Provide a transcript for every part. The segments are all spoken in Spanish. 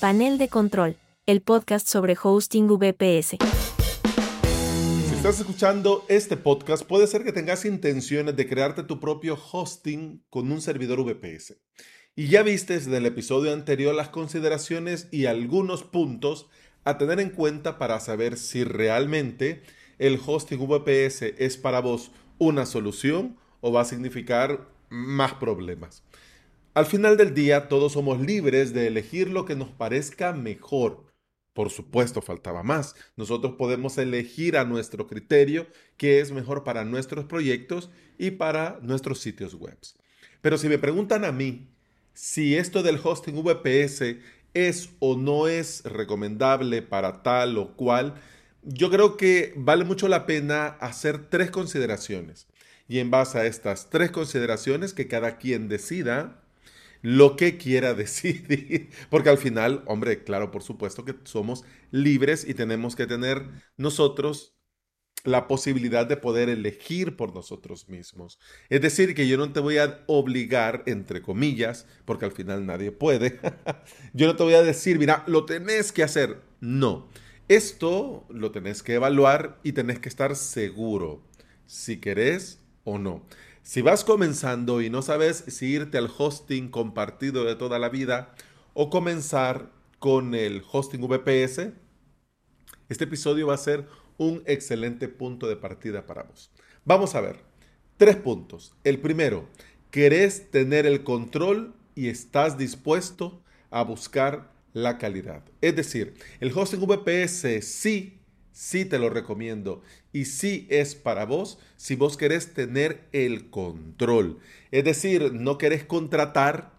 Panel de Control, el podcast sobre hosting VPS. Si estás escuchando este podcast, puede ser que tengas intenciones de crearte tu propio hosting con un servidor VPS. Y ya viste desde el episodio anterior las consideraciones y algunos puntos a tener en cuenta para saber si realmente el hosting VPS es para vos una solución o va a significar más problemas. Al final del día, todos somos libres de elegir lo que nos parezca mejor. Por supuesto, faltaba más. Nosotros podemos elegir a nuestro criterio qué es mejor para nuestros proyectos y para nuestros sitios web. Pero si me preguntan a mí si esto del hosting VPS es o no es recomendable para tal o cual, yo creo que vale mucho la pena hacer tres consideraciones. Y en base a estas tres consideraciones, que cada quien decida, lo que quiera decidir, porque al final, hombre, claro, por supuesto que somos libres y tenemos que tener nosotros la posibilidad de poder elegir por nosotros mismos. Es decir, que yo no te voy a obligar, entre comillas, porque al final nadie puede, yo no te voy a decir, mira, lo tenés que hacer. No, esto lo tenés que evaluar y tenés que estar seguro si querés o no. Si vas comenzando y no sabes si irte al hosting compartido de toda la vida o comenzar con el hosting VPS, este episodio va a ser un excelente punto de partida para vos. Vamos a ver, tres puntos. El primero, querés tener el control y estás dispuesto a buscar la calidad. Es decir, el hosting VPS sí sí te lo recomiendo y sí es para vos si vos querés tener el control. Es decir, no querés contratar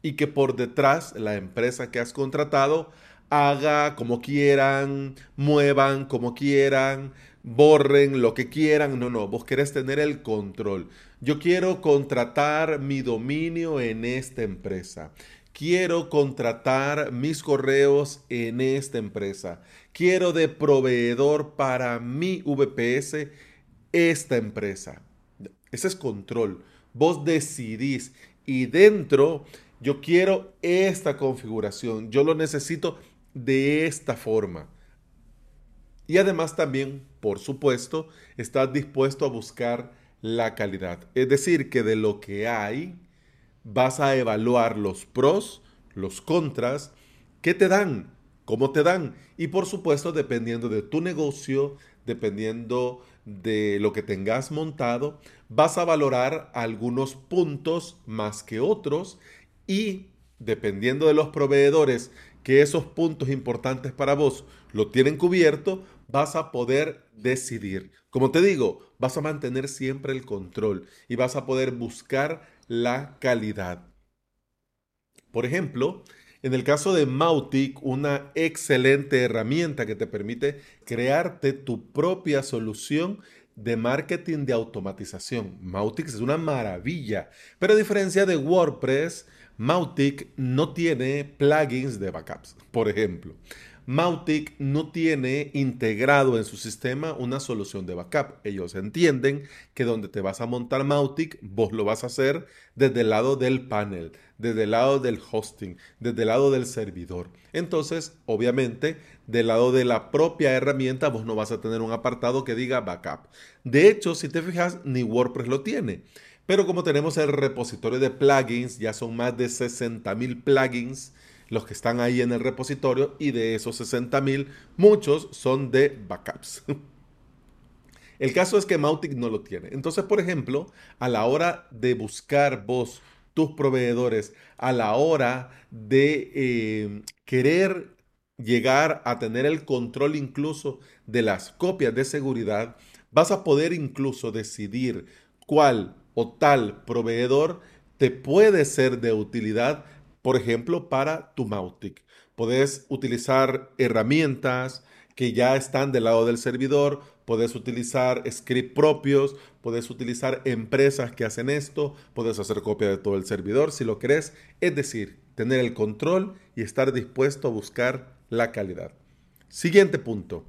y que por detrás la empresa que has contratado haga como quieran, muevan como quieran, borren lo que quieran. No, no, vos querés tener el control. Yo quiero contratar mi dominio en esta empresa. Quiero contratar mis correos en esta empresa quiero de proveedor para mi VPS esta empresa. Ese es control. Vos decidís y dentro yo quiero esta configuración. Yo lo necesito de esta forma. Y además también, por supuesto, estás dispuesto a buscar la calidad. Es decir, que de lo que hay, vas a evaluar los pros, los contras, ¿qué te dan? cómo te dan. Y por supuesto, dependiendo de tu negocio, dependiendo de lo que tengas montado, vas a valorar algunos puntos más que otros y dependiendo de los proveedores que esos puntos importantes para vos lo tienen cubierto, vas a poder decidir. Como te digo, vas a mantener siempre el control y vas a poder buscar la calidad. Por ejemplo, en el caso de Mautic, una excelente herramienta que te permite crearte tu propia solución de marketing de automatización. Mautic es una maravilla, pero a diferencia de WordPress, Mautic no tiene plugins de backups, por ejemplo. Mautic no tiene integrado en su sistema una solución de backup. Ellos entienden que donde te vas a montar Mautic, vos lo vas a hacer desde el lado del panel, desde el lado del hosting, desde el lado del servidor. Entonces, obviamente, del lado de la propia herramienta, vos no vas a tener un apartado que diga backup. De hecho, si te fijas, ni WordPress lo tiene. Pero como tenemos el repositorio de plugins, ya son más de 60 mil plugins los que están ahí en el repositorio y de esos 60 mil, muchos son de backups. El caso es que Mautic no lo tiene. Entonces, por ejemplo, a la hora de buscar vos tus proveedores, a la hora de eh, querer llegar a tener el control incluso de las copias de seguridad, vas a poder incluso decidir cuál o tal proveedor te puede ser de utilidad por ejemplo, para tu Mautic. Puedes utilizar herramientas que ya están del lado del servidor, puedes utilizar script propios, puedes utilizar empresas que hacen esto, puedes hacer copia de todo el servidor si lo crees, es decir, tener el control y estar dispuesto a buscar la calidad. Siguiente punto,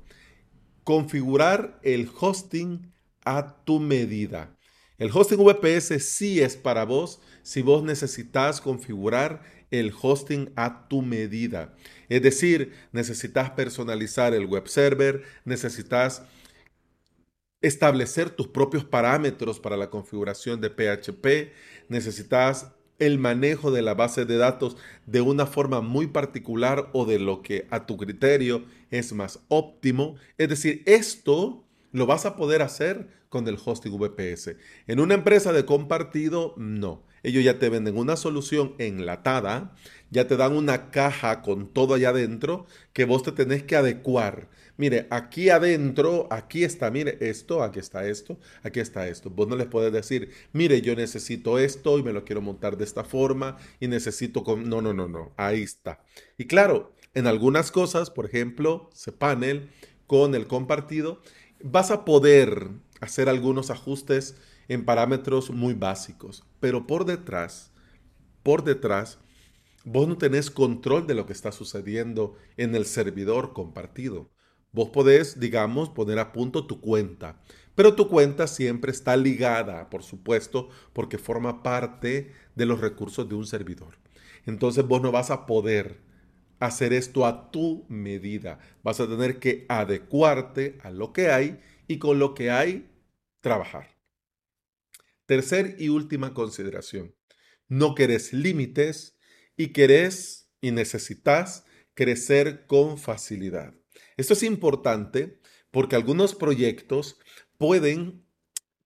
configurar el hosting a tu medida. El hosting VPS sí es para vos si vos necesitas configurar el hosting a tu medida. Es decir, necesitas personalizar el web server, necesitas establecer tus propios parámetros para la configuración de PHP, necesitas el manejo de la base de datos de una forma muy particular o de lo que a tu criterio es más óptimo. Es decir, esto lo vas a poder hacer con el hosting VPS. En una empresa de compartido, no. Ellos ya te venden una solución enlatada, ya te dan una caja con todo allá adentro que vos te tenés que adecuar. Mire, aquí adentro, aquí está, mire esto, aquí está esto, aquí está esto. Vos no les puedes decir, mire, yo necesito esto y me lo quiero montar de esta forma y necesito con... No, no, no, no, ahí está. Y claro, en algunas cosas, por ejemplo, cPanel con el compartido, vas a poder hacer algunos ajustes en parámetros muy básicos, pero por detrás, por detrás, vos no tenés control de lo que está sucediendo en el servidor compartido. Vos podés, digamos, poner a punto tu cuenta, pero tu cuenta siempre está ligada, por supuesto, porque forma parte de los recursos de un servidor. Entonces vos no vas a poder hacer esto a tu medida. Vas a tener que adecuarte a lo que hay y con lo que hay trabajar. Tercer y última consideración. No querés límites y querés y necesitas crecer con facilidad. Esto es importante porque algunos proyectos pueden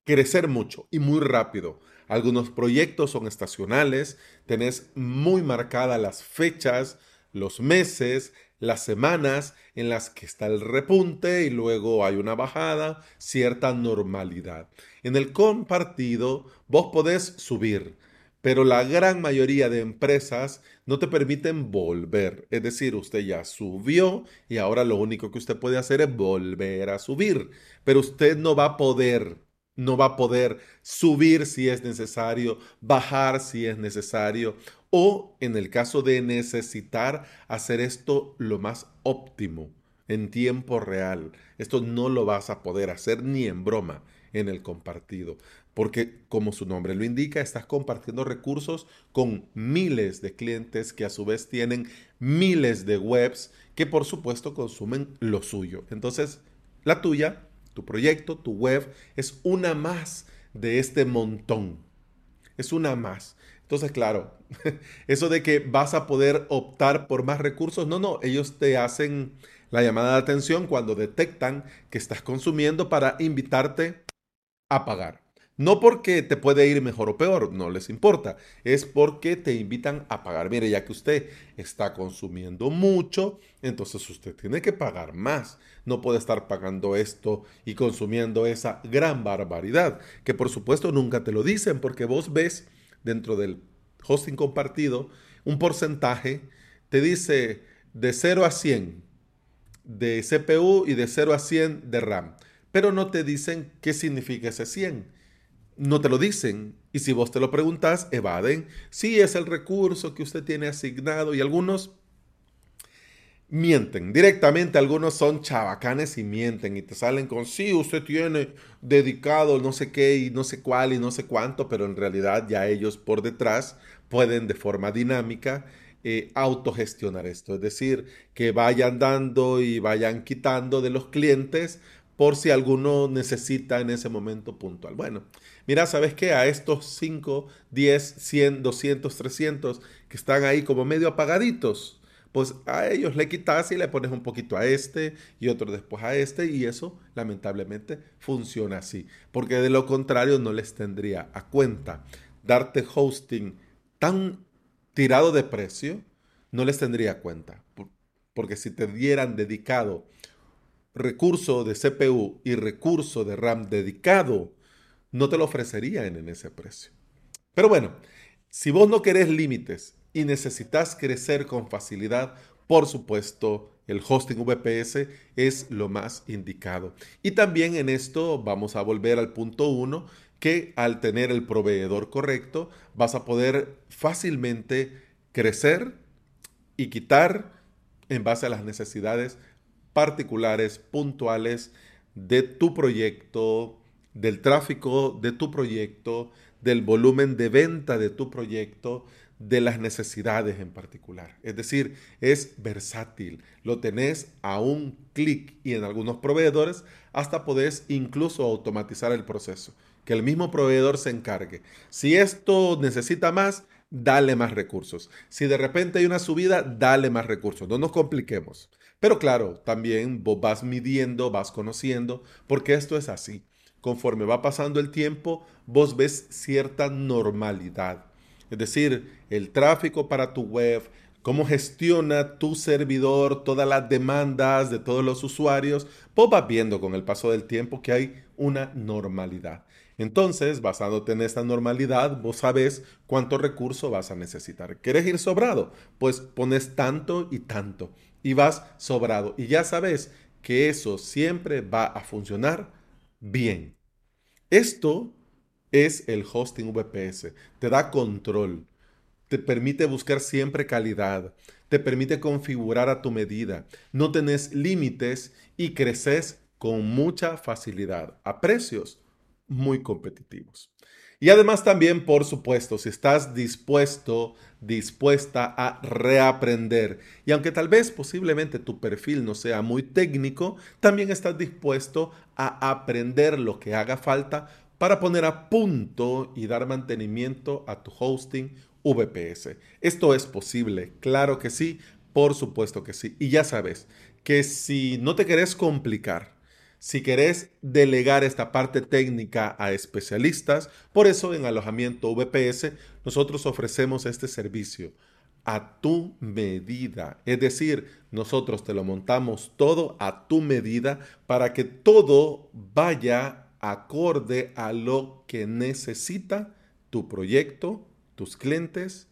crecer mucho y muy rápido. Algunos proyectos son estacionales, tenés muy marcadas las fechas, los meses, las semanas en las que está el repunte y luego hay una bajada, cierta normalidad. En el compartido vos podés subir, pero la gran mayoría de empresas no te permiten volver. Es decir, usted ya subió y ahora lo único que usted puede hacer es volver a subir. Pero usted no va a poder, no va a poder subir si es necesario, bajar si es necesario o en el caso de necesitar hacer esto lo más óptimo en tiempo real. Esto no lo vas a poder hacer ni en broma en el compartido porque como su nombre lo indica, estás compartiendo recursos con miles de clientes que a su vez tienen miles de webs que por supuesto consumen lo suyo. Entonces, la tuya, tu proyecto, tu web, es una más de este montón. Es una más. Entonces, claro, eso de que vas a poder optar por más recursos, no, no, ellos te hacen la llamada de atención cuando detectan que estás consumiendo para invitarte a pagar. No porque te puede ir mejor o peor, no les importa. Es porque te invitan a pagar. Mire, ya que usted está consumiendo mucho, entonces usted tiene que pagar más. No puede estar pagando esto y consumiendo esa gran barbaridad, que por supuesto nunca te lo dicen, porque vos ves dentro del hosting compartido un porcentaje, te dice de 0 a 100 de CPU y de 0 a 100 de RAM, pero no te dicen qué significa ese 100 no te lo dicen. Y si vos te lo preguntas, evaden. Sí, es el recurso que usted tiene asignado y algunos mienten. Directamente algunos son chabacanes y mienten y te salen con, sí, usted tiene dedicado no sé qué y no sé cuál y no sé cuánto, pero en realidad ya ellos por detrás pueden de forma dinámica eh, autogestionar esto. Es decir, que vayan dando y vayan quitando de los clientes por si alguno necesita en ese momento puntual. Bueno, mira, ¿sabes qué? A estos 5, 10, 100, 200, 300 que están ahí como medio apagaditos, pues a ellos le quitas y le pones un poquito a este y otro después a este y eso lamentablemente funciona así, porque de lo contrario no les tendría a cuenta. Darte hosting tan tirado de precio, no les tendría a cuenta, porque si te dieran dedicado recurso de CPU y recurso de RAM dedicado, no te lo ofrecerían en ese precio. Pero bueno, si vos no querés límites y necesitas crecer con facilidad, por supuesto, el hosting VPS es lo más indicado. Y también en esto vamos a volver al punto 1, que al tener el proveedor correcto, vas a poder fácilmente crecer y quitar en base a las necesidades particulares, puntuales de tu proyecto del tráfico de tu proyecto, del volumen de venta de tu proyecto, de las necesidades en particular. Es decir, es versátil. Lo tenés a un clic y en algunos proveedores hasta podés incluso automatizar el proceso. Que el mismo proveedor se encargue. Si esto necesita más, dale más recursos. Si de repente hay una subida, dale más recursos. No nos compliquemos. Pero claro, también vos vas midiendo, vas conociendo, porque esto es así. Conforme va pasando el tiempo, vos ves cierta normalidad es decir, el tráfico para tu web, cómo gestiona tu servidor todas las demandas de todos los usuarios, vos vas viendo con el paso del tiempo que hay una normalidad. Entonces, basándote en esta normalidad, vos sabes cuánto recurso vas a necesitar. ¿Quieres ir sobrado? Pues pones tanto y tanto y vas sobrado. Y ya sabes que eso siempre va a funcionar bien. Esto es el hosting VPS. Te da control, te permite buscar siempre calidad, te permite configurar a tu medida, no tenés límites y creces con mucha facilidad a precios muy competitivos. Y además también, por supuesto, si estás dispuesto, dispuesta a reaprender, y aunque tal vez posiblemente tu perfil no sea muy técnico, también estás dispuesto a aprender lo que haga falta para poner a punto y dar mantenimiento a tu hosting VPS. Esto es posible, claro que sí, por supuesto que sí. Y ya sabes que si no te querés complicar, si querés delegar esta parte técnica a especialistas, por eso en alojamiento VPS nosotros ofrecemos este servicio a tu medida. Es decir, nosotros te lo montamos todo a tu medida para que todo vaya acorde a lo que necesita tu proyecto, tus clientes,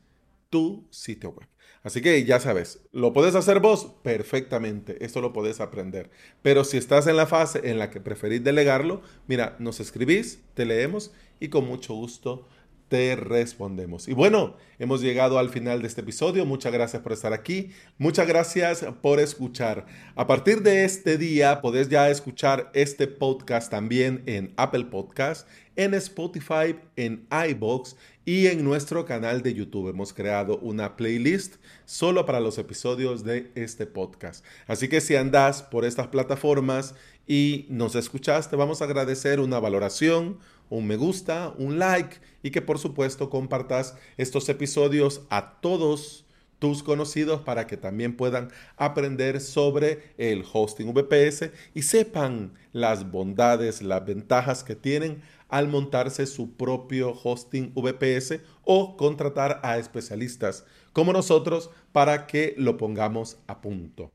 tu sitio web. Así que ya sabes, ¿lo puedes hacer vos? Perfectamente, esto lo puedes aprender. Pero si estás en la fase en la que preferís delegarlo, mira, nos escribís, te leemos y con mucho gusto te respondemos. Y bueno, hemos llegado al final de este episodio. Muchas gracias por estar aquí. Muchas gracias por escuchar. A partir de este día podés ya escuchar este podcast también en Apple Podcast, en Spotify, en iBox y en nuestro canal de YouTube. Hemos creado una playlist solo para los episodios de este podcast. Así que si andás por estas plataformas y nos escuchaste, vamos a agradecer una valoración un me gusta, un like y que por supuesto compartas estos episodios a todos tus conocidos para que también puedan aprender sobre el hosting VPS y sepan las bondades, las ventajas que tienen al montarse su propio hosting VPS o contratar a especialistas como nosotros para que lo pongamos a punto.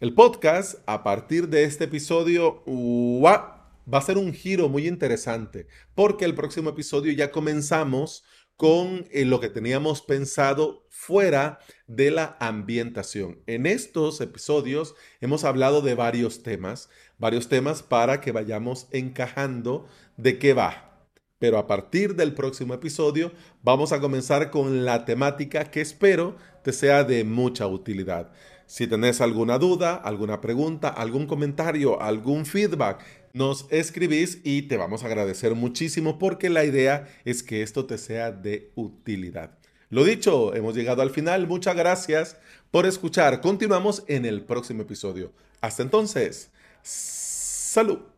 El podcast, a partir de este episodio, va a ser un giro muy interesante porque el próximo episodio ya comenzamos con eh, lo que teníamos pensado fuera de la ambientación. En estos episodios hemos hablado de varios temas, varios temas para que vayamos encajando de qué va. Pero a partir del próximo episodio vamos a comenzar con la temática que espero te sea de mucha utilidad. Si tenés alguna duda, alguna pregunta, algún comentario, algún feedback, nos escribís y te vamos a agradecer muchísimo porque la idea es que esto te sea de utilidad. Lo dicho, hemos llegado al final. Muchas gracias por escuchar. Continuamos en el próximo episodio. Hasta entonces, salud.